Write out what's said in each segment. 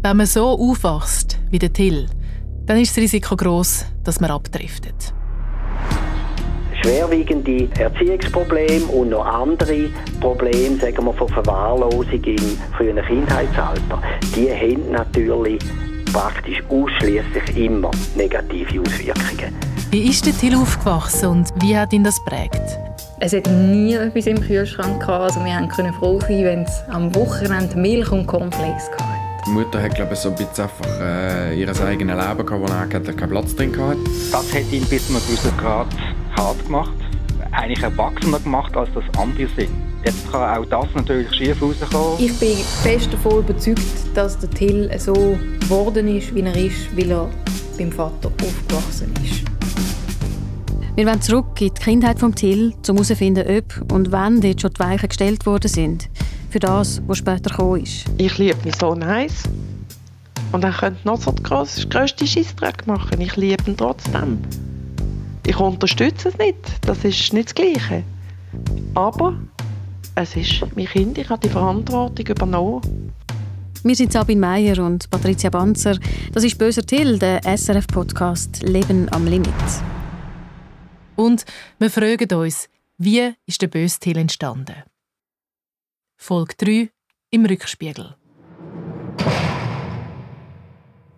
Wenn man so aufwachst wie der Till, dann ist das Risiko groß, dass man abdriftet. Schwerwiegende Erziehungsprobleme und noch andere Probleme, sagen wir, von Verwahrlosung im frühen Kindheitsalter, die haben natürlich praktisch ausschließlich immer negative Auswirkungen. Wie ist der Till aufgewachsen und wie hat ihn das prägt? Es hat nie etwas im Kühlschrank gehabt. Also wir konnten froh sein, wenn es am Wochenende Milch und Cornflakes hatte. Die Mutter hat glaube ich, so ein bisschen einfach äh, ihr eigenes Leben gehabt, wo er keinen Platz drin hatte. Das hat ihn bis zu einem gewissen Grad hart gemacht. Eigentlich erwachsener gemacht, als das andere sind. Jetzt kann auch das natürlich schief rauskommen. Ich bin fest davon überzeugt, dass der Till so geworden ist, wie er ist, weil er beim Vater aufgewachsen ist. Wir wollen zurück in die Kindheit von Till, um herauszufinden, ob und wann dort schon die Weichen gestellt worden sind. Für das, was später gekommen ist. Ich liebe meinen Sohn heiß. Und er könnte noch so den grössten Scheissdreck machen. Ich liebe ihn trotzdem. Ich unterstütze es nicht. Das ist nicht das Gleiche. Aber es ist mein Kind. Ich habe die Verantwortung übernommen. Wir sind Sabine Meyer und Patricia Banzer. Das ist «Böser Till», der SRF-Podcast «Leben am Limit». Und wir fragen uns, wie ist der böse Till entstanden? Folge 3 im Rückspiegel.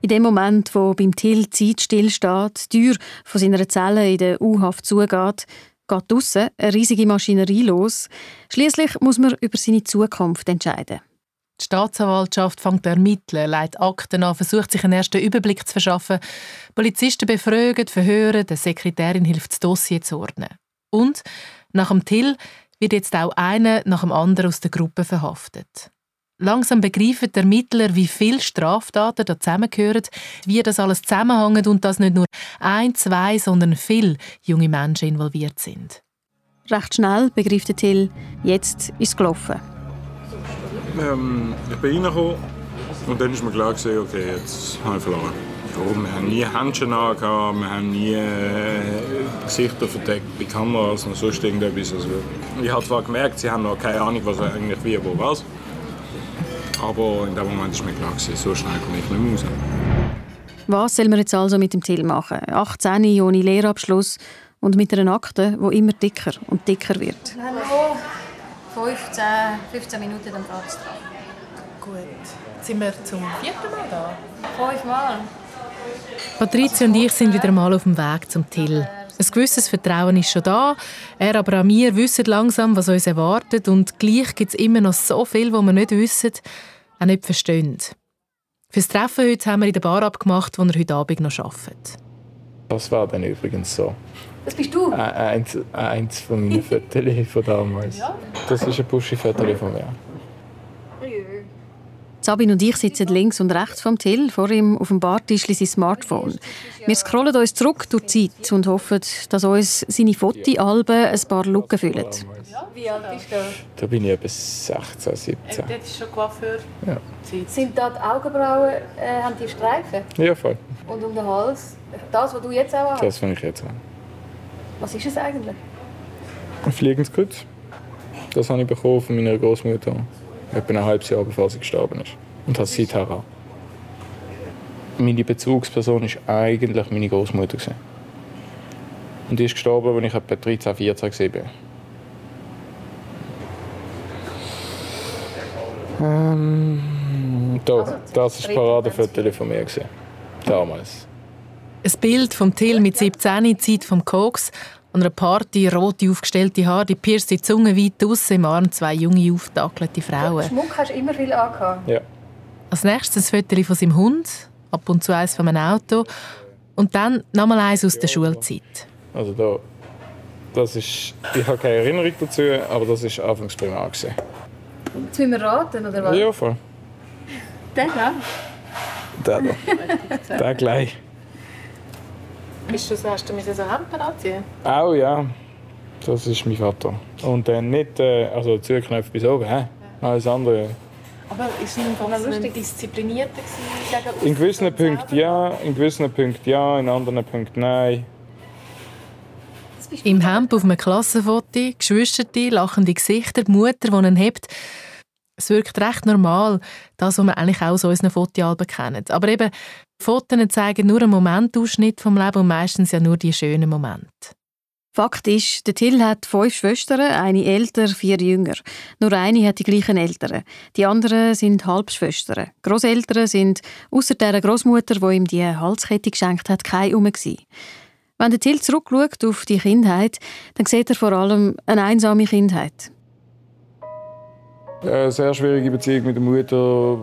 In dem Moment, wo beim Till die Zeit stillsteht, die Tür von seiner Zelle in der U-Haft zugeht, geht draussen eine riesige Maschinerie los. Schließlich muss man über seine Zukunft entscheiden. Die Staatsanwaltschaft fängt an ermitteln, leitet Akten an, versucht sich einen ersten Überblick zu verschaffen. Polizisten befragen, verhören, der Sekretärin hilft, das Dossier zu ordnen. Und nach dem Till wird jetzt auch einer nach dem anderen aus der Gruppe verhaftet. Langsam begreifen die Ermittler, wie viele Straftaten da zusammengehören, wie das alles zusammenhängt und dass nicht nur ein, zwei, sondern viele junge Menschen involviert sind. Recht schnell begreift der Till, jetzt ist es gelaufen. Ähm, ich bin reingekommen und dann ist mir klar gewesen, okay, jetzt habe ich verloren. Warum? Wir haben nie Handschuhe angehabt, wir haben nie äh, Gesichter verdeckt bei Kameras und sonst irgendetwas. Also, ich habe zwar gemerkt, sie haben noch keine Ahnung, was eigentlich wie, wo, was. Aber in dem Moment war mir klar, gewesen, so schnell komme ich nicht mehr raus. Was soll man jetzt also mit dem Till machen? 18 ohne Lehrabschluss und mit einer Akte, die immer dicker und dicker wird. Hallo. 15, 15 Minuten, dann geht es dran. Gut. Sind wir zum vierten Mal da? Fünfmal. Patricia und ich sind wieder mal auf dem Weg zum Till. Ein gewisses Vertrauen ist schon da. Er aber auch wir wissen langsam, was uns erwartet. Und gleich gibt es immer noch so viel, was wir nicht wissen, auch nicht verstehen. Fürs Treffen heute haben wir in der Bar abgemacht, wo er heute Abend noch arbeitet. Das war dann übrigens so. Das bist du? Äh, eins, eins von meinen Fotos von damals. Ja. Das ist ein Buschi-Foto von mir. Sabine und ich sitzen links und rechts vom Till, vor ihm auf dem Bartisch sein Smartphone. Wir scrollen uns zurück durch die Zeit und hoffen, dass uns seine Fotoalben ein paar Lücken füllen. Wie alt bist du? Da bin ich etwa 16, 17. Das ist schon Coiffeur? Ja. Sind da die Augenbrauen, äh, haben die Streifen? Ja, voll. Und um den Hals? Das, was du jetzt auch hast? Das, was ich jetzt habe. Was ist es eigentlich? Ein Fliegenskreuz. Das habe ich bekommen von meiner Großmutter. Etwa ein halbes Jahr bevor sie gestorben ist. Und habe es seither an. Meine Bezugsperson war eigentlich meine Großmutter. Und die ist gestorben, als ich etwa 13, 14 war. Ähm, da, Also, das war ein Paradefoto von mir. Damals. Ein Bild vom Till mit 17, Zeit vom Koks, an einer Party, rote aufgestellte Haare, die pierste Zunge weit aus, im Arm zwei junge, auftakelte Frauen. Schmuck hast du immer viel angehabt. Ja. Als nächstes ein Foto von seinem Hund, ab und zu eins von einem Auto und dann nochmal eins aus der Schulzeit. Also da, das ist, ich habe keine Erinnerung dazu, aber das war anfangs primär. Gewesen. Jetzt müssen wir raten, oder was? Ja, voll. Der da? Der da. Der gleich. Bist du das erste mit so Hemden anziehen? Auch ja, das ist mein Vater. Und dann nicht, äh, also Zugknöpfe bis oben, hä? Alles andere. Aber ist es einfach lustig disziplinierter gewesen? In gewissen Punkten ja, in gewissen Punkten ja, in anderen Punkten nein. Im Hemd auf einem Klassenfoto, Geschwister, lachende Gesichter, die Mutter, die ihn hebt. Es wirkt recht normal, das, was wir eigentlich auch aus unseren Fotoalben kennen. Aber eben, Fotos zeigen nur einen Momentausschnitt vom Leben und meistens ja nur die schönen Momente. Fakt ist, der Till hat fünf Schwestern, eine älter, vier jünger. Nur eine hat die gleichen Eltern. Die anderen sind Halbschwestern. Großeltern sind außer der Großmutter, die ihm die Halskette geschenkt hat, keine um. Wenn der Till zurückschaut auf die Kindheit, dann sieht er vor allem eine einsame Kindheit. Eine sehr schwierige Beziehung mit der Mutter,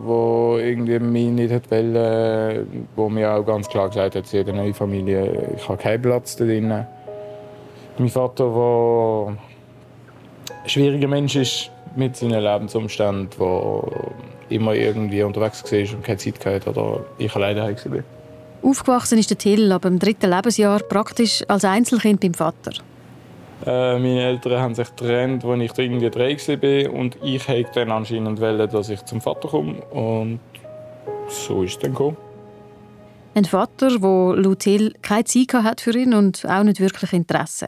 die irgendwie mich nicht wollte, wo mir auch ganz klar gesagt hat, sie hat eine neue Familie, ich habe keinen Platz da drin. Mein Vater, der ein schwieriger Mensch ist mit seinen Lebensumständen, der immer irgendwie unterwegs war und keine Zeit hatte oder ich alleine war. Aufgewachsen ist der Till ab dem dritten Lebensjahr praktisch als Einzelkind beim Vater. Äh, meine Eltern haben sich getrennt, als ich irgendwie drei war und ich wollte dann anscheinend, wollen, dass ich zum Vater komme und so ist es dann gekommen. Ein Vater, der laut Till keine Zeit hat für ihn und auch nicht wirklich Interesse.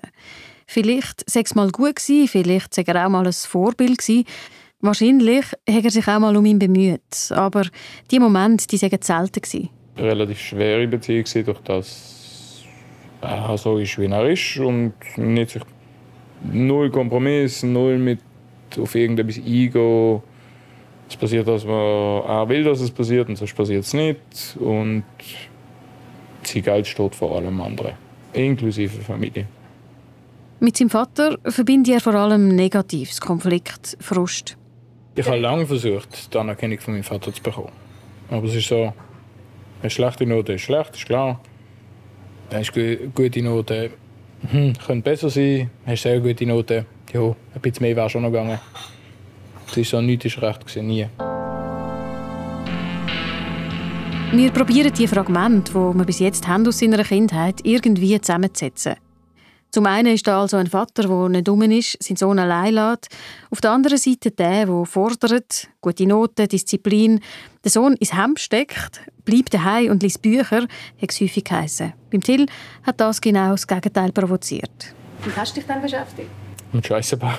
Vielleicht sei es mal gut gewesen, vielleicht sei er auch mal ein Vorbild gewesen. Wahrscheinlich hat er sich auch mal um ihn bemüht. Aber die Momente, die waren selten. Gewesen. Eine relativ schwere Beziehung, durch das er so ist, wie er ist und nicht sich null Kompromiss, null mit auf irgendetwas eingehen. Es passiert, was man auch will, dass es passiert, und sonst passiert es nicht. Und Geld steht vor allem anderen, inklusive Familie. Mit seinem Vater verbindet er vor allem Negatives, Konflikt, Frust. Ich habe lange versucht, die Anerkennung von meinem Vater zu bekommen. Aber es ist so, eine schlechte Note ist schlecht, ist klar. Eine gute Note hm, könnte besser sein. Hast sehr gute Note. Ja, ein bisschen mehr wäre schon noch gegangen. Es ist so, nichts ist recht, nie. Wir probieren die Fragmente, die wir bis jetzt haben aus seiner Kindheit, irgendwie zusammenzusetzen. Zum einen ist da also ein Vater, der nicht dumm ist, seinen Sohn allein lässt. Auf der anderen Seite der, der fordert, gute Noten, Disziplin, den Sohn ins Hemd steckt, bleibt daheim und liest Bücher, hat es häufig geheissen. Beim Till hat das genau das Gegenteil provoziert. Wie hast du dich dann beschäftigt? Mit Scheiße bauen.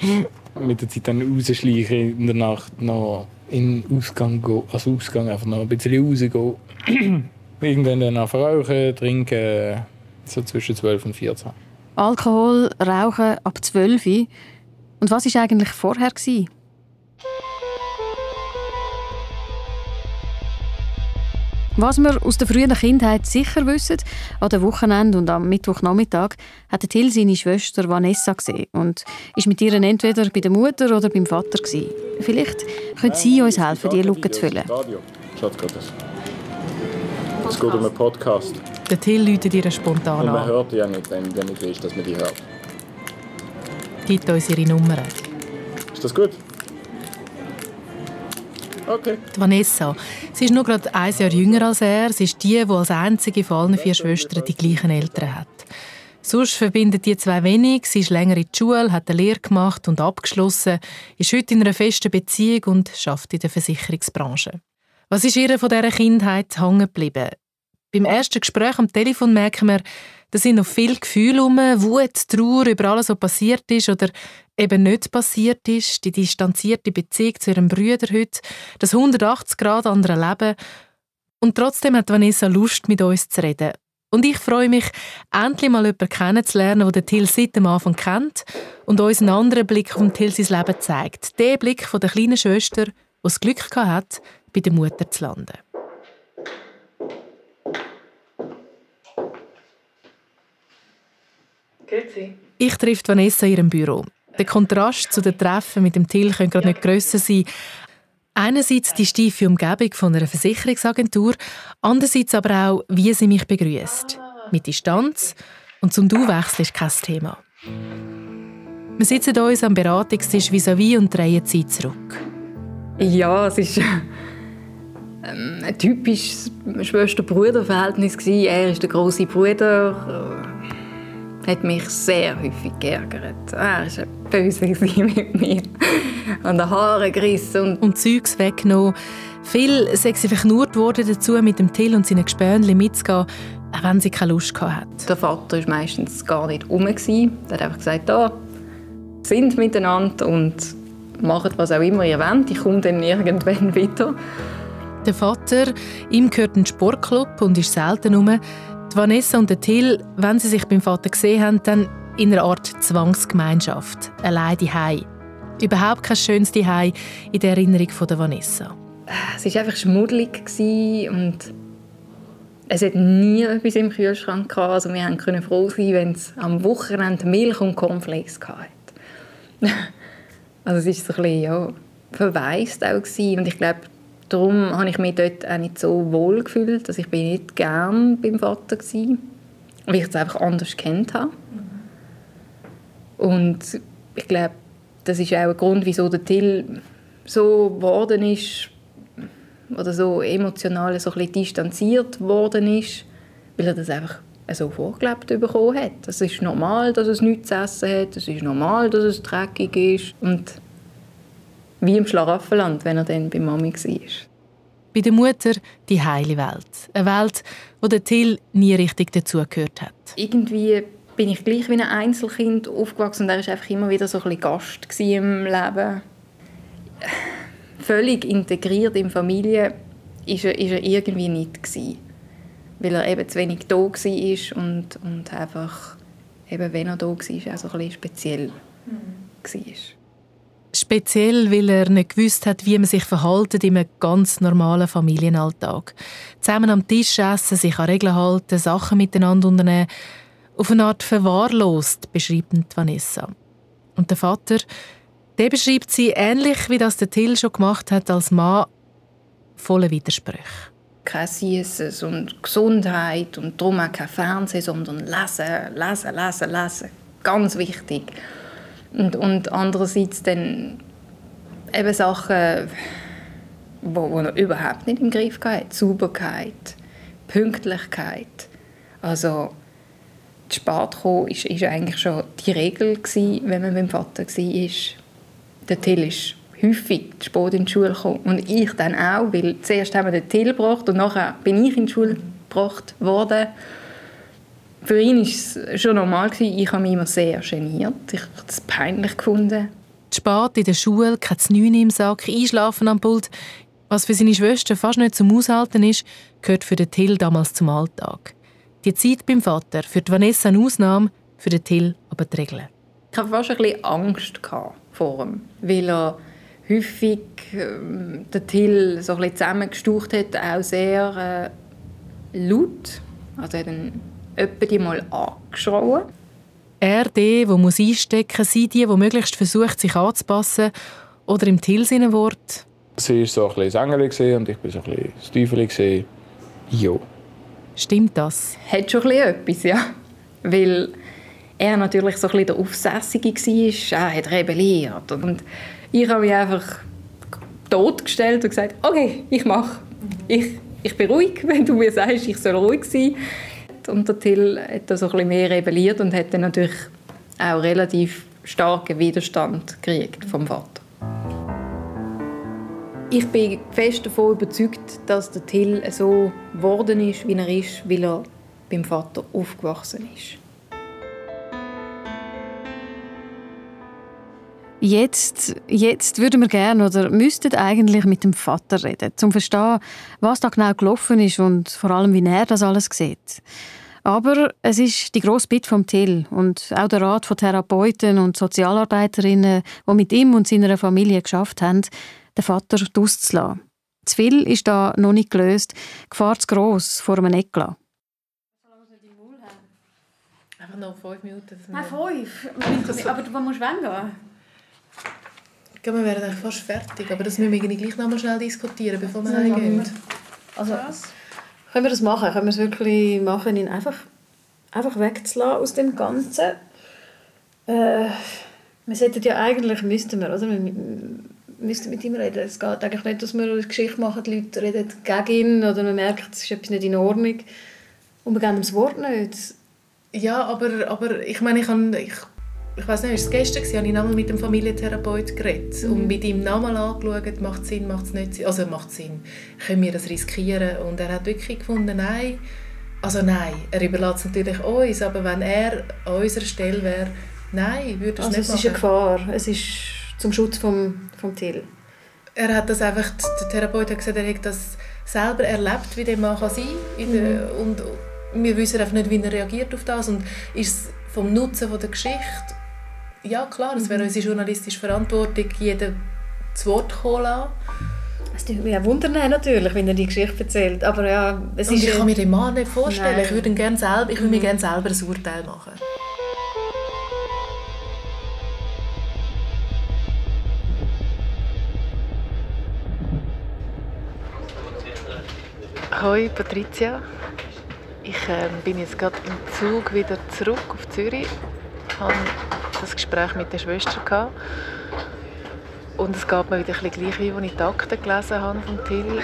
Mit der Zeit dann rausschleichen, in der Nacht noch in den Ausgang gehen, also Ausgang einfach noch ein bisschen rausgehen. Irgendwann dann noch rauchen, trinken, so zwischen 12 und 14. Alkohol, Rauchen ab 12. Und was war eigentlich vorher? Gewesen? Was wir aus der frühen Kindheit sicher wissen, an den Wochenende und am Mittwochnachmittag hat Till seine Schwester Vanessa gesehen und ist mit ihr entweder bei der Mutter oder beim Vater gewesen. Vielleicht können Sie uns helfen, diese Lücke zu füllen. Es geht um einen Podcast. Der Till läutet ihr spontan Und man an. hört die ja nicht, wenn, wenn nicht ist, dass man die hört. Gibt uns ihre Nummer. Ist das gut? Okay. Die Vanessa. Sie ist nur gerade ein Jahr jünger als er. Sie ist die, die als einzige von allen vier Schwestern die gleichen Eltern hat. Sonst verbindet die zwei wenig. Sie ist länger in die Schule, hat eine Lehre gemacht und abgeschlossen, ist heute in einer festen Beziehung und arbeitet in der Versicherungsbranche. Was ist ihr von dieser Kindheit hängen geblieben? Beim ersten Gespräch am Telefon merken wir, da sind noch viele Gefühle herum, Wut, Trauer über alles, was passiert ist oder eben nicht passiert ist, die distanzierte Beziehung zu ihrem Bruder heute, das 180 Grad andere Leben. Und trotzdem hat Vanessa Lust, mit uns zu reden. Und ich freue mich, endlich mal jemanden kennenzulernen, der den Till seit dem Anfang kennt und uns einen anderen Blick auf Till Leben zeigt. Der Blick von der kleinen Schwester, die das Glück hatte, bei der Mutter zu landen. Grüezi. Ich treffe Vanessa in ihrem Büro. Der Kontrast zu den Treffen mit dem Till könnte gerade nicht grösser sein. Einerseits die steife Umgebung von einer Versicherungsagentur, andererseits aber auch, wie sie mich begrüßt. Mit Distanz und zum Du-Wechsel ist kein Thema. Wir sitzen uns am Beratungstisch vis-à-vis und drehen die Zeit zurück. Ja, es war ähm, ein typisches Schwester-Bruder-Verhältnis. gewesen. Er ist der große Bruder. Hat mich sehr häufig geärgert. Er war böse mit mir. An den Haaren gerissen. Und Und Zeugs weggenommen. Viel sei sie verknurrt worden dazu, mit dem Till und seinen Gespönchen mitzugehen, auch wenn sie keine Lust hatte. der Vater war meistens gar nicht rum. gewesen. Er hat einfach gesagt, da sind miteinander und macht was auch immer ihr wollt, ich komme dann irgendwann wieder. Der Vater, ihm gehört ein Sportclub und ist selten rum. Die Vanessa und der Till, wenn sie sich beim Vater gesehen haben, dann in einer Art Zwangsgemeinschaft, allein Hai. Überhaupt kein schönes Hai in der Erinnerung von der Vanessa. Es war einfach schmuddelig und es hat nie etwas im Kühlschrank gehabt. Also wir können froh sein, wenn es am Wochenende Milch und Cornflakes hatte. also es war so ein bisschen, ja, verwaist auch und ich glaube, darum habe ich mich dort auch nicht so wohl gefühlt. Also ich bin nicht gern beim Vater gewesen, weil ich es einfach anders kennt habe. Und ich glaube, das ist auch ein Grund, wieso der Till so geworden ist oder so emotional so ein distanziert worden ist, weil er das einfach so vorgelebt bekommen hat. Es ist normal, dass es nichts zu essen hat, es ist normal, dass es dreckig ist und wie im Schlaraffenland, wenn er dann bei Mami war. Bei der Mutter die heile Welt. Eine Welt, wo der Till nie richtig dazugehört hat. Irgendwie bin ich gleich wie ein Einzelkind aufgewachsen und er war einfach immer wieder so ein bisschen Gast im Leben. Völlig integriert in die Familie ist er, ist er irgendwie nicht gewesen, weil er eben zu wenig da war und, und einfach, eben wenn er da war, auch so ein bisschen speziell mhm. war. Speziell, weil er nicht gewusst hat, wie man sich verhalten in einem ganz normalen Familienalltag. Zusammen am Tisch essen, sich an Regeln halten, Sachen miteinander unternehmen. Auf eine Art verwahrlost, beschreibt Vanessa. Und der Vater, der beschreibt sie ähnlich, wie das der Till schon gemacht hat als Mann, voller Widersprüche. Kein Süßes und Gesundheit und darum auch kein Fernsehen, sondern lesen, lesen, lesen, lesen. Ganz wichtig. Und, und andererseits dann eben Sachen, wo, wo er überhaupt nicht im Griff hatte. Sauberkeit, Pünktlichkeit. Also zu spät kommen ist, ist eigentlich schon die Regel gewesen, wenn man beim Vater war. Der Till ist häufig zu spät in die Schule gekommen. Und ich dann auch, weil zuerst haben wir den Till gebracht und nachher bin ich in die Schule gebracht worden für ihn war es schon normal. Ich habe mich immer sehr geniert. Ich habe es peinlich gefunden. Spät in der Schule, kein Neun im Sack, einschlafen am Pult. Was für seine Schwester fast nicht zum Aushalten ist, gehört für den Till damals zum Alltag. Die Zeit beim Vater, für die Vanessa eine Ausnahme, für den Till aber die Regel. Ich hatte fast ein bisschen Angst vor ihm, weil er häufig äh, den Till so ein bisschen zusammengestaucht hat, auch sehr äh, laut. Also er hat einen die mal angeschrien. Er, der, der muss einstecken muss, sie die, die möglichst versucht, sich anzupassen. Oder im Till Wort. Sie war so ein bisschen Sängerin und ich war so ein bisschen Stiefel. Ja. Stimmt das? Hat schon etwas, ja. Weil er natürlich so ein bisschen der Aufsässige war. Er hat rebelliert. Und ich habe mich einfach totgestellt und gesagt, okay, ich mache. Ich, ich bin ruhig, wenn du mir sagst, ich soll ruhig sein und der Till hat da so ein bisschen mehr rebelliert und hat dann natürlich auch relativ starken Widerstand gekriegt vom Vater. Ich bin fest davon überzeugt, dass der Till so geworden ist, wie er ist, weil er beim Vater aufgewachsen ist. Jetzt, jetzt würden wir gerne oder müssten eigentlich mit dem Vater reden, um zu verstehen, was da genau gelaufen ist und vor allem, wie er das alles sieht. Aber es ist die grosse Bitte vom Till und auch der Rat von Therapeuten und Sozialarbeiterinnen, die mit ihm und seiner Familie geschafft haben, den Vater auszulassen. Zu viel ist da noch nicht gelöst, die Gefahr zu gross vor einem Eklat. Einfach noch fünf Minuten. Nein, fünf? Aber du musst weggehen. wir werden eigentlich fast fertig, aber das müssen wir gleich noch mal schnell diskutieren, bevor wir heimgehen. Also, Was? Können wir das machen? Können wir es wirklich machen, ihn einfach, einfach wegzulassen aus dem Ganzen? Äh, wir sollten ja eigentlich, müssten wir, oder? Wir müssten mit ihm reden. Es geht eigentlich nicht, dass wir eine Geschichte machen, die Leute reden gegen ihn oder man merkt, es ist etwas nicht in Ordnung. Und wir geben ihm das Wort nicht. Ja, aber, aber ich meine, ich, ich ich weiß nicht, war es gestern, habe ich nochmal mit dem Familientherapeut geredet mhm. und mit ihm nochmal angeschaut, macht es Sinn, macht es nicht Sinn, also macht Sinn, können wir das riskieren? Und er hat wirklich gefunden, nein, also nein, er überlässt es natürlich uns, aber wenn er an unserer Stelle wäre, nein, würde es also nicht es ist eine Gefahr, es ist zum Schutz vom, vom Till? Er hat das einfach, der Therapeut hat gesagt, er hat das selber erlebt, wie der Mann kann sein kann. Mhm. Und wir wissen einfach nicht, wie er reagiert auf das. Und ist vom Nutzen der Geschichte, ja klar, es wäre mhm. unsere journalistische Verantwortung, jeden zu Wort kommen lassen. Es würde mich auch wundern, natürlich, wenn er die Geschichte erzählt. Aber ja, es Und ist ich kann mir den Mann nicht vorstellen. Nein. Ich würde, gerne selber, ich würde mir mhm. gerne selber ein Urteil machen. Hoi Patricia, ich äh, bin jetzt gerade im Zug wieder zurück auf Zürich. Ich das Gespräch mit der Schwester gehabt. und es geht mir wieder ein bisschen gleich, wie als ich die Akten gelesen habe von Till.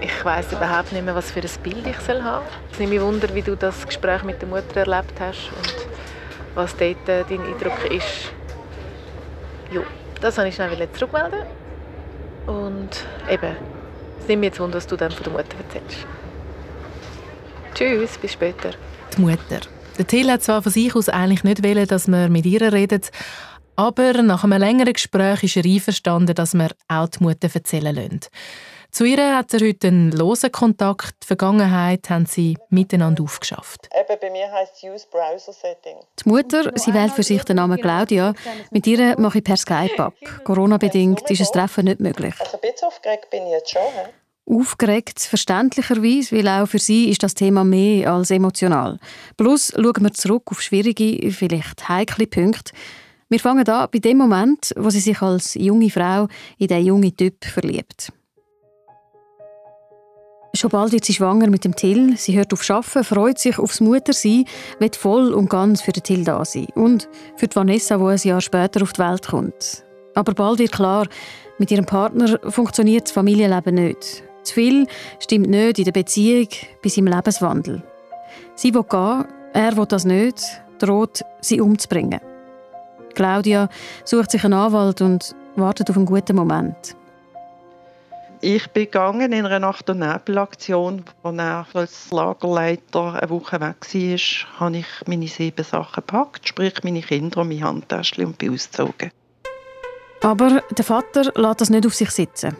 Ich weiß überhaupt nicht mehr, was für ein Bild ich soll haben soll. Es nimmt mich wunder, wie du das Gespräch mit der Mutter erlebt hast und was dort äh, dein Eindruck ist. Jo, das wollte ich schnell zurückmelden. Und eben, es nimmt mich jetzt wunder, was du dann von der Mutter erzählst. Tschüss, bis später. Die Mutter. Der Till hat zwar von sich aus eigentlich nicht wollen, dass man mit ihr redet, aber nach einem längeren Gespräch ist er einverstanden, dass wir auch die Mutter erzählen lassen. Zu ihr hat er heute einen losen Kontakt. Die Vergangenheit haben sie miteinander aufgeschafft. Eben, bei mir heisst es Use Browser Setting. Die Mutter, sie wählt für sich den Namen Claudia. Mit ihr mache ich per Skype ab. Corona-bedingt ist ein Treffen nicht möglich. Also ein bisschen aufgeregt bin ich jetzt schon. He? Aufgeregt, verständlicherweise, weil auch für sie ist das Thema mehr als emotional. Plus schauen wir zurück auf schwierige, vielleicht heikle Punkte. Wir fangen an bei dem Moment, wo sie sich als junge Frau in den jungen Typ verliebt. Schon bald wird sie schwanger mit dem Till. Sie hört auf Schaffen, freut sich aufs Muttersein, wird voll und ganz für den Till da sein. Und für die Vanessa, wo ein Jahr später auf die Welt kommt. Aber bald wird klar, mit ihrem Partner funktioniert das Familienleben nicht. Zu viel stimmt nicht in der Beziehung bis im Lebenswandel. Sie will gehen, er will das nicht, droht, sie umzubringen. Claudia sucht sich einen Anwalt und wartet auf einen guten Moment. Ich bin gegangen in einer Nacht- und Nebelaktion, wo er als Lagerleiter eine Woche weg war, habe ich meine sieben Sachen gepackt, sprich meine Kinder und meine Handtäschchen und bin ausgezogen. Aber der Vater lässt das nicht auf sich sitzen.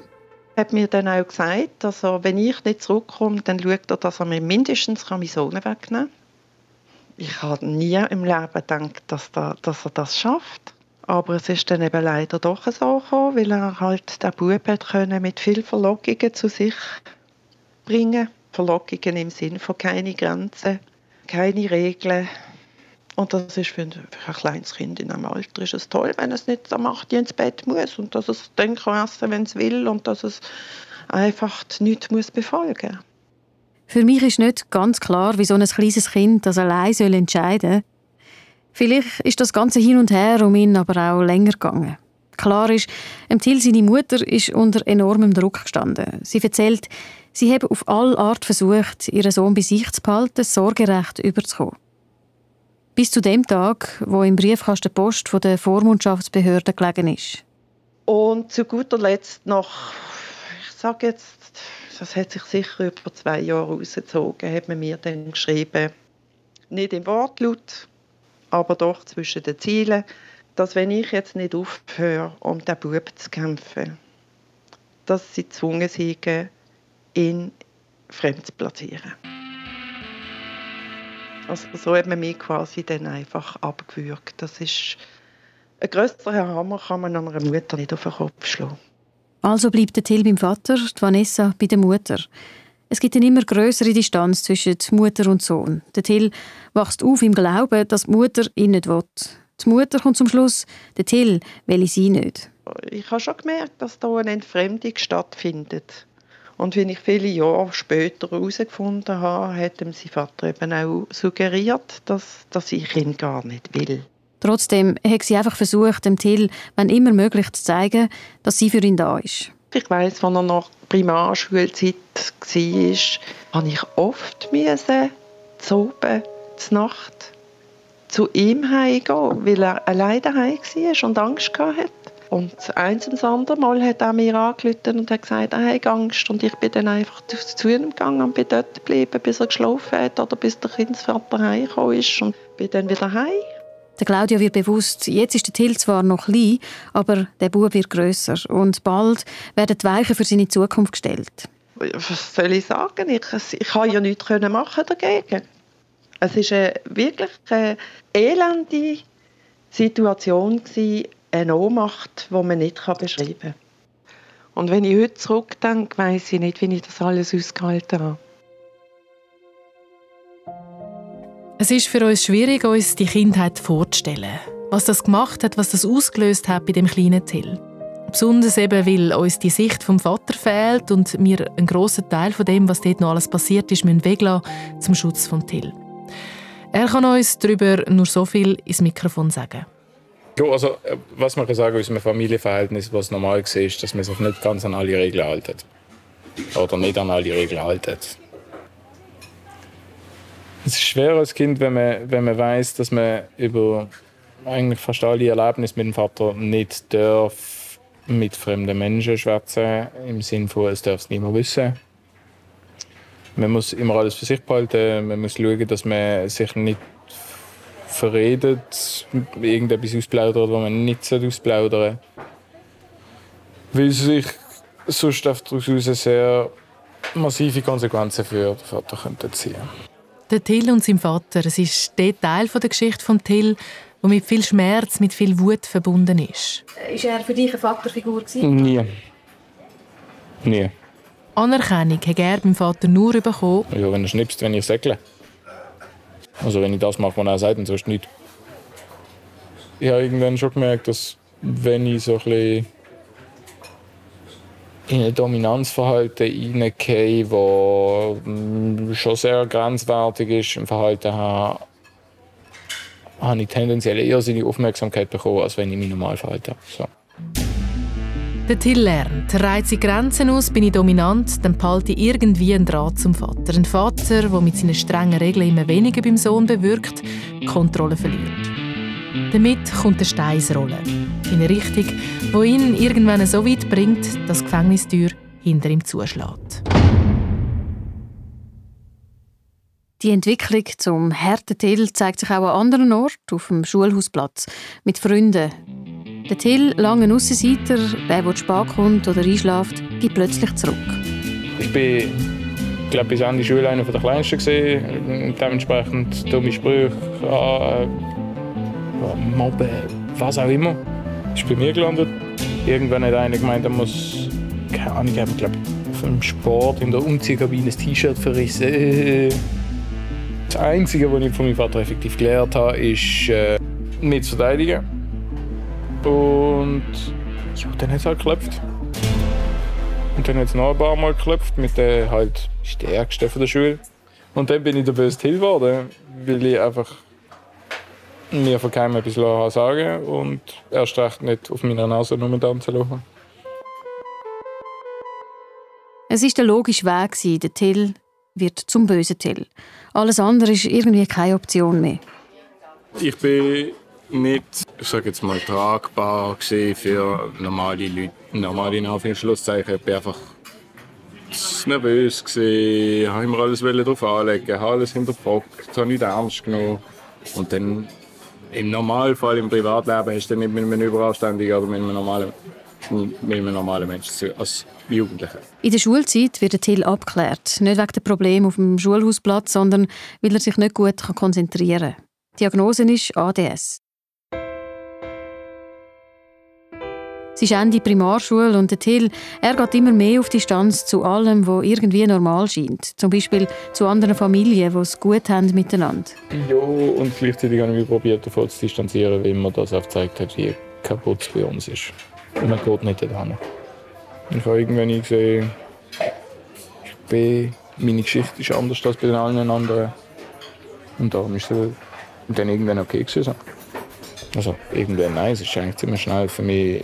Hat mir dann auch gesagt, also wenn ich nicht zurückkomme, dann schaut er, dass er mir mindestens meinen Sohn wegnehmen kann. Ich habe nie im Leben gedacht, dass, da, dass er das schafft. Aber es ist dann eben leider doch so gekommen, weil er halt den Bub können mit viel Verlockungen zu sich bringen. Verlockungen im Sinne von keine Grenzen, keine Regeln. Und das ist für ein, für ein kleines Kind in einem Alter ist es toll, wenn es nicht am 8 ins Bett muss und dass es dann kann essen, wenn es will und dass es einfach nichts muss befolgen muss. Für mich ist nicht ganz klar, wie so ein kleines Kind das allein soll entscheiden soll. Vielleicht ist das ganze Hin und Her um ihn aber auch länger gegangen. Klar ist, Till, seine Mutter, ist unter enormem Druck gestanden. Sie erzählt, sie habe auf alle Art versucht, ihren Sohn bei sich zu behalten, sorgerecht überzukommen. Bis zu dem Tag, wo im Briefkasten Post von der Vormundschaftsbehörde gelegen ist. Und zu guter Letzt noch, ich sage jetzt das hat sich sicher über zwei Jahre ausgezogen, hat man mir dann geschrieben, nicht im Wortlaut, aber doch zwischen den Zielen, dass wenn ich jetzt nicht aufhöre, um den Bub zu kämpfen, dass sie gezwungen sind, ihn fremd zu platzieren. Also so hat man mich quasi dann einfach abgewürgt. Das ist ein grösserer Hammer kann man einer Mutter nicht auf den Kopf schlagen. Also bleibt der Till beim Vater, die Vanessa bei der Mutter. Es gibt eine immer größere Distanz zwischen Mutter und Sohn. Der Till wächst auf im Glauben, dass die Mutter ihn nicht will. Die Mutter kommt zum Schluss, der Till will sie nicht. Ich habe schon gemerkt, dass da eine Entfremdung stattfindet. Und wenn ich viele Jahre später herausgefunden habe, hat ihm sein Vater eben auch suggeriert, dass, dass ich ihn gar nicht will. Trotzdem hat sie einfach versucht, dem Till, wenn immer möglich, zu zeigen, dass sie für ihn da ist. Ich weiss, als er noch Primarschulzeit war, habe ich oft müssen, zu oben, zu Nacht, zu ihm heimgehen, weil er alleine daheim war und Angst hatte. Und eins und das andere Mal hat er mir angerufen und hat gesagt, er hat Angst. Und ich bin dann einfach zu ihm gegangen und bin dort geblieben, bis er geschlafen hat oder bis der Kindsvater heimgekommen ist und bin dann wieder heim. Der Claudia wird bewusst, jetzt ist der Till zwar noch klein, aber der Bub wird grösser und bald werden die Weichen für seine Zukunft gestellt. Was soll ich sagen? Ich, ich kann ja nichts machen dagegen. Es war eine, wirklich eine elende Situation, eine Ohnmacht, die man nicht beschreiben kann. Und wenn ich heute zurückdenke, weiss ich nicht, wie ich das alles ausgehalten habe. Es ist für uns schwierig, uns die Kindheit vorzustellen. Was das gemacht hat, was das ausgelöst hat bei dem kleinen Till. Besonders eben, weil uns die Sicht vom Vater fehlt und wir einen grossen Teil von dem, was dort noch alles passiert ist, müssen weglassen zum Schutz von Till. Er kann uns darüber nur so viel ins Mikrofon sagen. Ja, also, äh, was man kann sagen aus einem Familienverhältnis, was normal ist, ist, dass man sich nicht ganz an alle Regeln hält. Oder nicht an alle Regeln hält. Es ist schwer als Kind, wenn man, wenn man weiß, dass man über eigentlich fast alle Erlebnisse mit dem Vater nicht darf mit fremden Menschen schwätzen im Sinne von, es darf es niemand wissen. Man muss immer alles für sich behalten, man muss schauen, dass man sich nicht verredet, irgendetwas ausplaudert, was man nicht ausplaudern sollte. Weil sich sonst daraus sehr massive Konsequenzen für den Vater ziehen könnten. Der Till und sein Vater, es ist der Teil der Geschichte von Till, der mit viel Schmerz, mit viel Wut verbunden ist. Ist er für dich eine Vaterfigur? Nie. Nie. Anerkennung hat er beim Vater nur bekommen. Ja, wenn er schnipst, wenn ich segle. Also wenn ich das mache, er sagt, dann sonst nicht. Ich habe irgendwann schon gemerkt, dass wenn ich so ein bisschen in ein Dominanzverhalten hineingehe, das mm, schon sehr grenzwertig ist im Verhalten habe, habe ich tendenziell eher seine Aufmerksamkeit bekommen, als wenn ich mich normal verhalte. So. Der Till lernt, reizt seine Grenzen aus, bin ich dominant, dann behalte ich irgendwie einen Draht zum Vater. Ein Vater, der mit seinen strengen Regeln immer weniger beim Sohn bewirkt, die Kontrolle verliert. Damit kommt der Stein ins Rollen. In eine Richtung, die ihn irgendwann so weit bringt, dass die Gefängnistür hinter ihm zuschlägt. Die Entwicklung zum harten Till zeigt sich auch an anderen Orten, auf dem Schulhausplatz, mit Freunden. Der Till, lange Aussenseiter, der, der spät kommt oder einschläft, geht plötzlich zurück. Ich bin glaube bis Ende Schule einer der Kleinsten gesehen, dementsprechend dumme Sprüche, äh, Mobben, was auch immer. Ist bei mir gelandet. Irgendwann hat einer gemeint, er muss, keine Ahnung, ich glaube, vom Sport in der Umziehkabine das T-Shirt verrissen. Das Einzige, was ich von meinem Vater effektiv gelernt habe, ist, äh, nicht zu verteidigen. Und ja, dann hat es halt geklopft. Und dann hat es noch ein paar Mal geklopft mit der halt stärksten von der Schule. Und dann bin ich der böse Till geworden, weil ich einfach mir von keinem etwas sagen und erst recht nicht auf meiner Nase nur tanzen lassen. Es war der logische Weg. Der Till wird zum bösen Till. Alles andere ist irgendwie keine Option mehr. Ich bin nicht, ich sage jetzt mal, tragbar für normale Leute. Normale in Anführungszeichen. Ich bin einfach nervös Ich habe immer alles drauf anlegen, habe alles hinterfragt, habe nicht ernst genommen. Und dann im Normalfall im Privatleben hast du nicht mit einem Überanständigen oder mit einem normalen, mit einem normalen Menschen zu als Jugendlicher. In der Schulzeit wird Till abgeklärt. Nicht wegen der Probleme auf dem Schulhausplatz, sondern weil er sich nicht gut konzentrieren kann. Die Diagnose ist ADS. Es ist Ende Primarschule und Till, er geht immer mehr auf Distanz zu allem, was irgendwie normal scheint. Zum Beispiel zu anderen Familien, die es gut haben miteinander. Ja, und gleichzeitig habe ich mich probiert, davon zu distanzieren, wie man das aufgezeigt hat, wie kaputt es bei uns ist. Und man geht nicht dahin. Ich habe irgendwann gesehen, ich bin, meine Geschichte ist anders als bei allen anderen. Und darum ist es dann irgendwann okay gewesen. Also irgendwann nein, es ist eigentlich ziemlich schnell für mich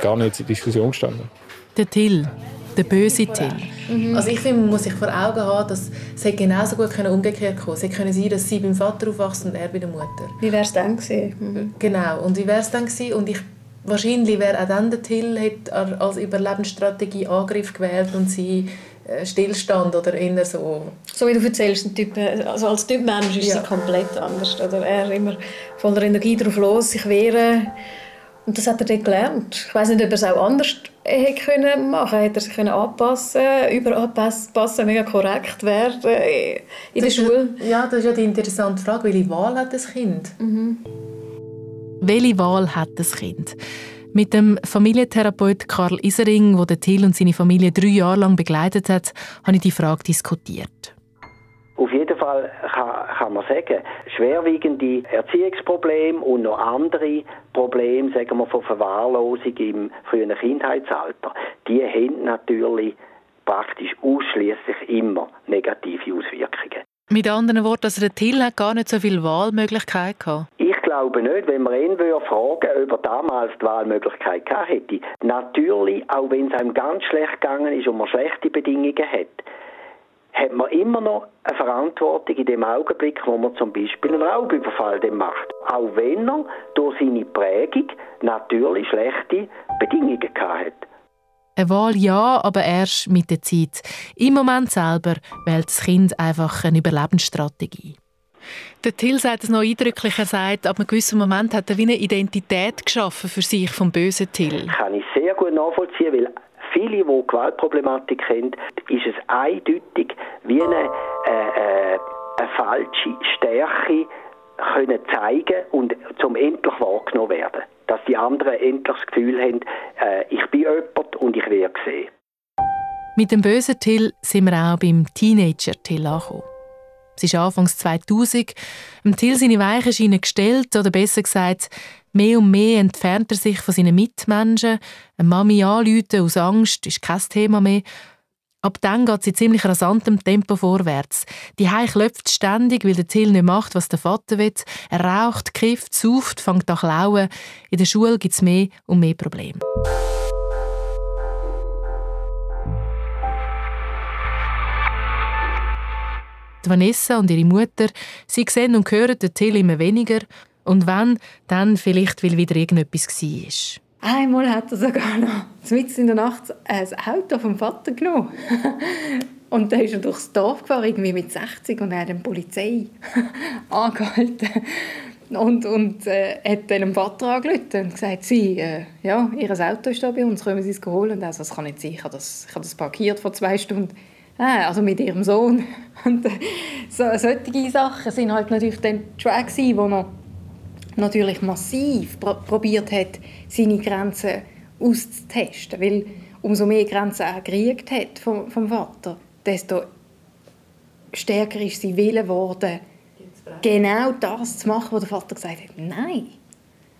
gar nicht zur Diskussion gestanden. Der Till, der böse Till. Mhm. Also ich finde, man muss sich vor Augen haben, dass es genauso gut umgekehrt kommen Es hätte sein dass sie beim Vater aufwachsen und er bei der Mutter. Wie wäre es dann gewesen? Mhm. Genau, und wie wäre es dann gewesen? Und ich, wahrscheinlich wäre auch dann der Till hat als Überlebensstrategie Angriff gewählt und sie äh, Stillstand oder eher so... So wie du erzählst, ein typ, also als Typ Mensch ist ja. sie komplett anders. Oder er immer voller Energie drauf los, sich wehren. Und das hat er dann gelernt. Ich weiß nicht, ob er es auch anders hätte können machen Hätte er sich können anpassen überanpassen, mega korrekt werden in der Schule? Ja, das ist ja die interessante Frage. Welche Wahl hat das Kind? Mhm. Welche Wahl hat das Kind? Mit dem Familientherapeut Karl Isering, der Till und seine Familie drei Jahre lang begleitet hat, habe ich die Frage diskutiert. Auf jeden Fall kann, kann, man sagen, schwerwiegende Erziehungsprobleme und noch andere Probleme, sagen wir, von Verwahrlosung im frühen Kindheitsalter, die haben natürlich praktisch ausschließlich immer negative Auswirkungen. Mit anderen Worten, also der Till hat gar nicht so viele Wahlmöglichkeiten gehabt. Glaube nicht, wenn man ihn fragen ob er damals die Wahlmöglichkeit gehabt hätte. Natürlich, auch wenn es einem ganz schlecht gegangen ist und man schlechte Bedingungen hat, hat man immer noch eine Verantwortung in dem Augenblick, wo man zum Beispiel einen Raubüberfall macht. Auch wenn er durch seine Prägung natürlich schlechte Bedingungen gehabt hat. Eine Wahl ja, aber erst mit der Zeit. Im Moment selber wählt das Kind einfach eine Überlebensstrategie. Der Till sagt es noch eindrücklich, er sagt, ab einem gewissen Moment hat er wie eine Identität geschaffen für sich vom bösen Till. Kann ich sehr gut nachvollziehen, weil viele, die Gewaltproblematik haben, ist es eindeutig wie eine, äh, äh, eine falsche Stärke können zeigen und zum endlich wahrgenommen werden dass die anderen endlich das Gefühl haben, äh, ich bin jemand und ich werde gesehen. Mit dem bösen Till sind wir auch beim Teenager Till angekommen. Es ist Anfangs 2000. Im Till seine Weichen gestellt, oder besser gesagt, mehr und mehr entfernt er sich von seinen Mitmenschen. Eine Mami anrufen aus Angst ist kein Thema mehr. Ab dann geht sie ziemlich rasantem Tempo vorwärts. Die Hai klopft ständig, weil der Till nicht macht, was der Vater will. Er raucht, kifft, sauft, fängt an klauen. In der Schule gibt es mehr und mehr Probleme. Vanessa und ihre Mutter, sie sehen und hören den Till immer weniger. Und wenn, dann vielleicht, weil wieder irgendetwas war. Einmal hat er sogar noch mitten in der Nacht ein Auto vom Vater genommen. Und dann ist er durchs Dorf gefahren, irgendwie mit 60, und er hat die Polizei angehalten. Und, und äh, hat dann dem Vater angerufen und gesagt, sie, äh, ja, ihr Auto ist da bei uns, können Sie es holen? Und er sagt, das kann nicht sein, ich habe das, ich habe das parkiert vor zwei Stunden. Ah, also mit ihrem Sohn. Und äh, so, solche Sachen sind halt natürlich dann Track, wo er natürlich massiv pr probiert hat, seine Grenzen auszutesten. Weil umso mehr Grenzen er gekriegt hat vom, vom Vater, desto stärker ist sie Wille geworden, genau das zu machen, was der Vater gesagt hat. Nein.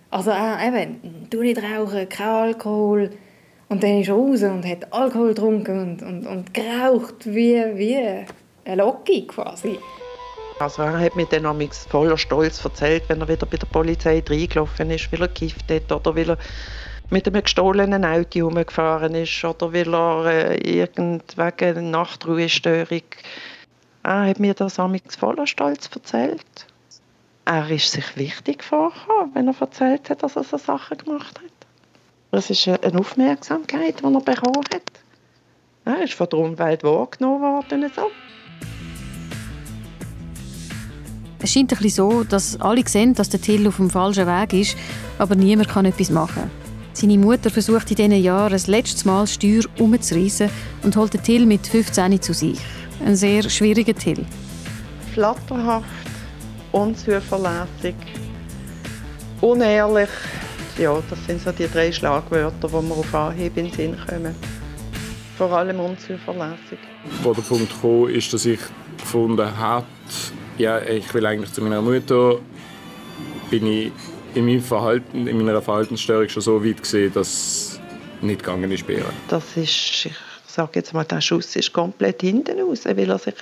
Also äh, eben, du nicht rauchen, kein Alkohol. Und dann ist er raus und hat Alkohol getrunken und, und, und geraucht wie, wie eine Locke quasi. Also er hat mir dann voller Stolz erzählt, wenn er wieder bei der Polizei reingelaufen ist, weil er gekifft hat oder weil er mit einem gestohlenen Auto herumgefahren ist oder weil er äh, irgendwegen Nachtruhestörung. Er hat mir das voller Stolz erzählt. Er ist sich wichtig vorgekommen, wenn er erzählt hat, dass er so Sachen gemacht hat. Das ist eine Aufmerksamkeit, die er bekommen hat. Er ist von der Umwelt wahrgenommen worden. So. Es scheint ein bisschen so, dass alle sehen, dass der Till auf dem falschen Weg ist, aber niemand kann etwas machen. Seine Mutter versucht in diesen Jahren das letzte Mal Steuer umzureißen und holt den Till mit 15 zu sich. Ein sehr schwieriger Till. Flatterhaft, unzuverlässig, unehrlich. Ja, das sind so die drei Schlagwörter, die mir auf Anhieb in den Sinn kommen. Vor allem unzuverlässig. Wo der Punkt kam, ist, dass ich gefunden habe, ja, ich will eigentlich zu meiner Mutter, bin ich in, meinem Verhalten, in meiner Verhaltensstörung schon so weit gesehen, dass es nicht gegangen ist bei ihr. Das ist, ich sage jetzt mal, der Schuss ist komplett hinten raus, weil er sich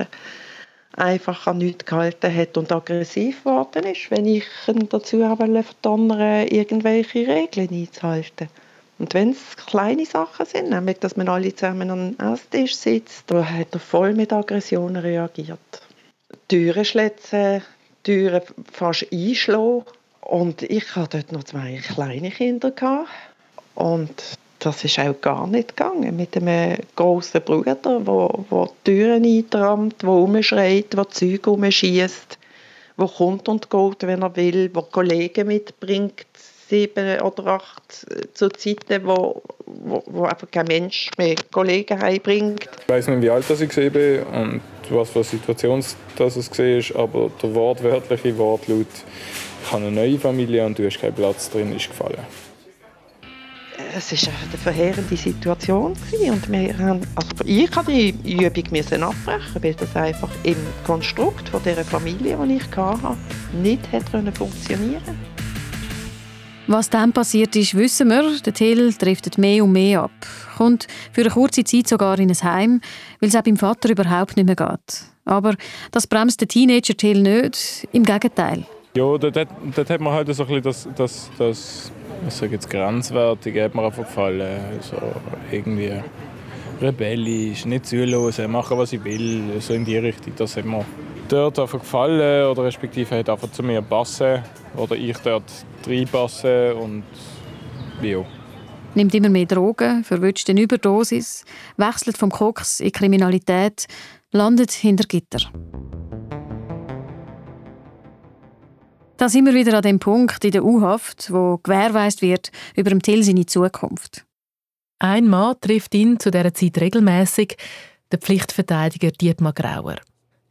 einfach an nichts gehalten hat und aggressiv geworden ist, wenn ich ihn dazu verdonnern irgendwelche Regeln einzuhalten. Und wenn es kleine Sachen sind, nämlich dass man alle zusammen an einem Esstisch sitzt, da hat er voll mit Aggressionen reagiert. Türen schlitzen, Türen fast einschlagen. Und ich hatte dort noch zwei kleine Kinder. Und das ist auch gar nicht gegangen mit einem grossen Bruder, der wo, wo Türen eintrammt, der rumschreit, der Zeug rumschießt, der kommt und geht, wenn er will, der Kollegen mitbringt, sieben oder acht zu Zeiten, wo, wo, wo einfach kein Mensch mehr Kollegen heimbringt. Ich weiß nicht, wie alt ich war und was für eine Situation das es war, aber der wortwörtliche Wortlaut «Ich habe eine neue Familie und du hast keinen Platz drin» ist gefallen es war eine verheerende Situation und wir haben, also ich musste die Übung müssen abbrechen, weil das einfach im Konstrukt von der Familie, die ich hatte, nicht hat funktionieren Was dann passiert ist, wissen wir. Der Till driftet mehr und mehr ab. Kommt für eine kurze Zeit sogar in ein Heim, weil es auch beim Vater überhaupt nicht mehr geht. Aber das bremst den Teenager Till nicht. Im Gegenteil. Ja, dort, dort hat man halt so ein bisschen das, das, das ich sage jetzt grenzwertig, hat mir einfach gefallen. So irgendwie rebellisch, nicht zuhören, machen, was ich will, so in die Richtung. Das hat mir dort einfach gefallen oder respektive hat einfach zu mir passen oder ich dort reinpassen und ja. Nimmt immer mehr Drogen, verwünscht eine Überdosis, wechselt vom Koks in Kriminalität, landet hinter Gitter. Da sind wir wieder an dem Punkt in der U-Haft, wo gewährleistet wird über dem Till seine Zukunft. Ein Mann trifft ihn zu dieser Zeit regelmäßig, der Pflichtverteidiger Dietmar Grauer.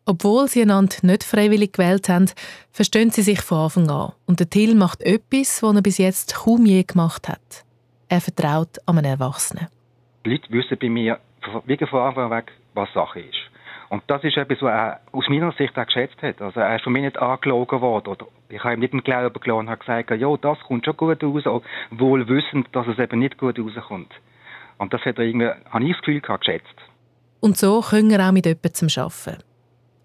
Obwohl sie einander nicht freiwillig gewählt haben, verstehen sie sich von Anfang an. Und der Till macht etwas, was er bis jetzt kaum je gemacht hat. Er vertraut an einen Erwachsenen. Die Leute wissen bei mir wie von Anfang an weg, was Sache ist. Und das ist etwas, was er aus meiner Sicht auch geschätzt hat. Also er ist von mir nicht angelogen worden. Oder ich habe ihm nicht den Glauben gelassen und habe gesagt, ja, das kommt schon gut raus, wohl wissend, dass es eben nicht gut rauskommt. Und das hat er irgendwie, habe ich das Gefühl gehabt, geschätzt. Und so können wir auch mit jemandem arbeiten.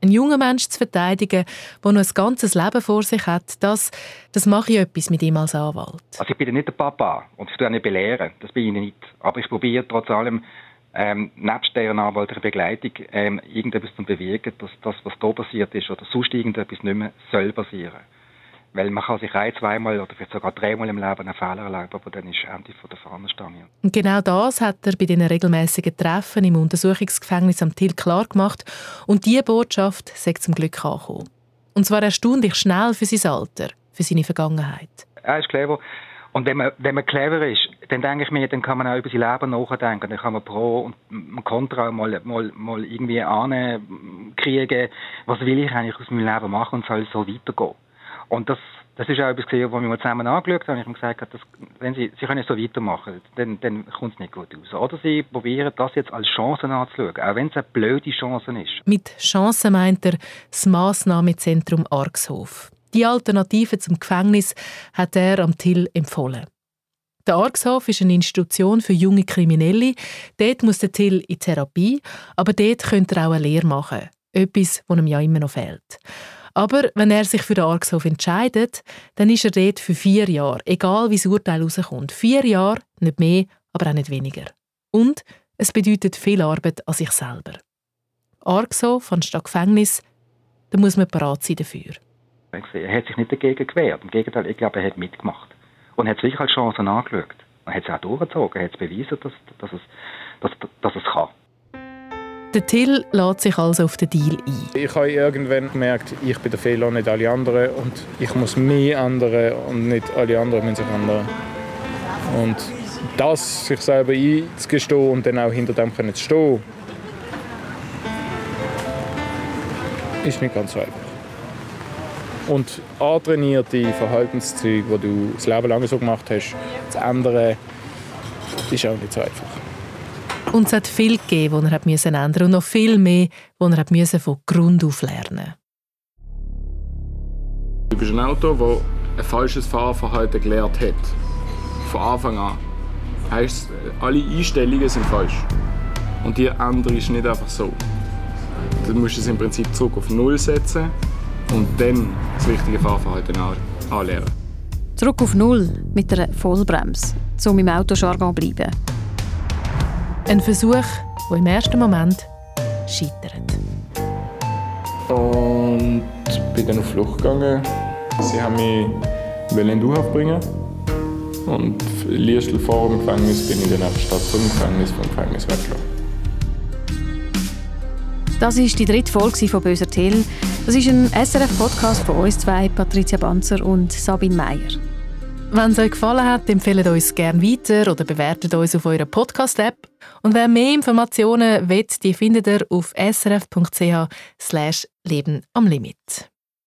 Ein junger Mensch zu verteidigen, der noch ein ganzes Leben vor sich hat, das, das mache ich etwas mit ihm als Anwalt. Also ich bin nicht der Papa und ich tue auch nicht belehren, das bin ich nicht. Aber ich probiere trotz allem ähm, nebst der anwaltlichen Begleitung ähm, irgendetwas zu bewirken, dass das, was da passiert ist oder sonst irgendetwas nicht mehr soll passieren. Weil man kann sich ein, zweimal oder vielleicht sogar dreimal im Leben einen Fehler erlauben, aber dann ist Ende von der Fahnenstange. Und genau das hat er bei den regelmäßigen Treffen im Untersuchungsgefängnis am Till klar gemacht und diese Botschaft sagt zum Glück angekommen. Und zwar erstaunlich schnell für sein Alter, für seine Vergangenheit. Er ist clever. Und wenn man, wenn man clever ist, dann denke ich mir, dann kann man auch über sein Leben nachdenken. Dann kann man Pro und Contra mal, mal, mal irgendwie ankriegen, was will ich eigentlich aus meinem Leben machen und soll so weitergehen. Und das, das ist auch etwas, was wir mal zusammen angeschaut haben. Ich habe gesagt, dass, wenn Sie, Sie können so weitermachen, dann, dann kommt es nicht gut raus. Oder Sie probieren das jetzt als Chance anzuschauen, auch wenn es eine blöde Chance ist. Mit Chance meint er das Massnahmezentrum Argshof. Die Alternative zum Gefängnis hat er am Till empfohlen. Der Argshof ist eine Institution für junge Kriminelle. Dort muss der Till in Therapie, aber dort könnte er auch eine Lehre machen. Etwas, was ihm ja immer noch fehlt. Aber wenn er sich für den Argshof entscheidet, dann ist er dort für vier Jahre, egal wie das Urteil rauskommt. Vier Jahre, nicht mehr, aber auch nicht weniger. Und es bedeutet viel Arbeit an sich selber. Argshof anstatt Gefängnis, da muss man bereit sein dafür. Er hat sich nicht dagegen gewehrt. Im Gegenteil, ich glaube, er hat mitgemacht. Und hat sich als Chancen angeschaut. Er hat es auch durchgezogen. Er hat es bewiesen, dass, dass, es, dass, dass es kann. Der Till lädt sich also auf den Deal ein. Ich habe irgendwann gemerkt, ich bin der Fehler, nicht alle anderen. Und ich muss mich ändern und nicht alle anderen müssen sich ändern. Und das sich selber einzugestehen und dann auch hinter dem zu stehen, ist nicht ganz so einfach. Und antrainierte Verhaltenszüge, die du das Leben lang so gemacht hast, zu ändern, ist auch nicht so einfach. Und es hat viel gegeben, das er müssen ändern und noch viel mehr, das er müssen von Grund auf lernen Du bist ein Auto, das ein falsches Fahrverhalten gelernt hat. Von Anfang an. Heißt, alle Einstellungen sind falsch. Und die andere ist nicht einfach so. Du musst es im Prinzip zurück auf Null setzen und dann das richtige Fahrverhalten anlernen. Zurück auf Null mit einer Vollbremse, um im Autojargon zu bleiben. Ein Versuch, der im ersten Moment scheitert. Und bin dann auf Flucht gegangen. Sie haben mich in die U-Haft bringen Und Liestl vor dem Gefängnis bin ich dann einfach statt zum Gefängnis vom Gefängnis weggelaufen. Das ist die dritte Folge von «Böser Till». Das ist ein SRF-Podcast von uns zwei, Patricia Banzer und Sabine Meyer. Wenn es euch gefallen hat, empfehlt uns gerne weiter oder bewertet uns auf eurer Podcast-App. Und wer mehr Informationen will, die findet ihr auf srf.ch Leben am Limit.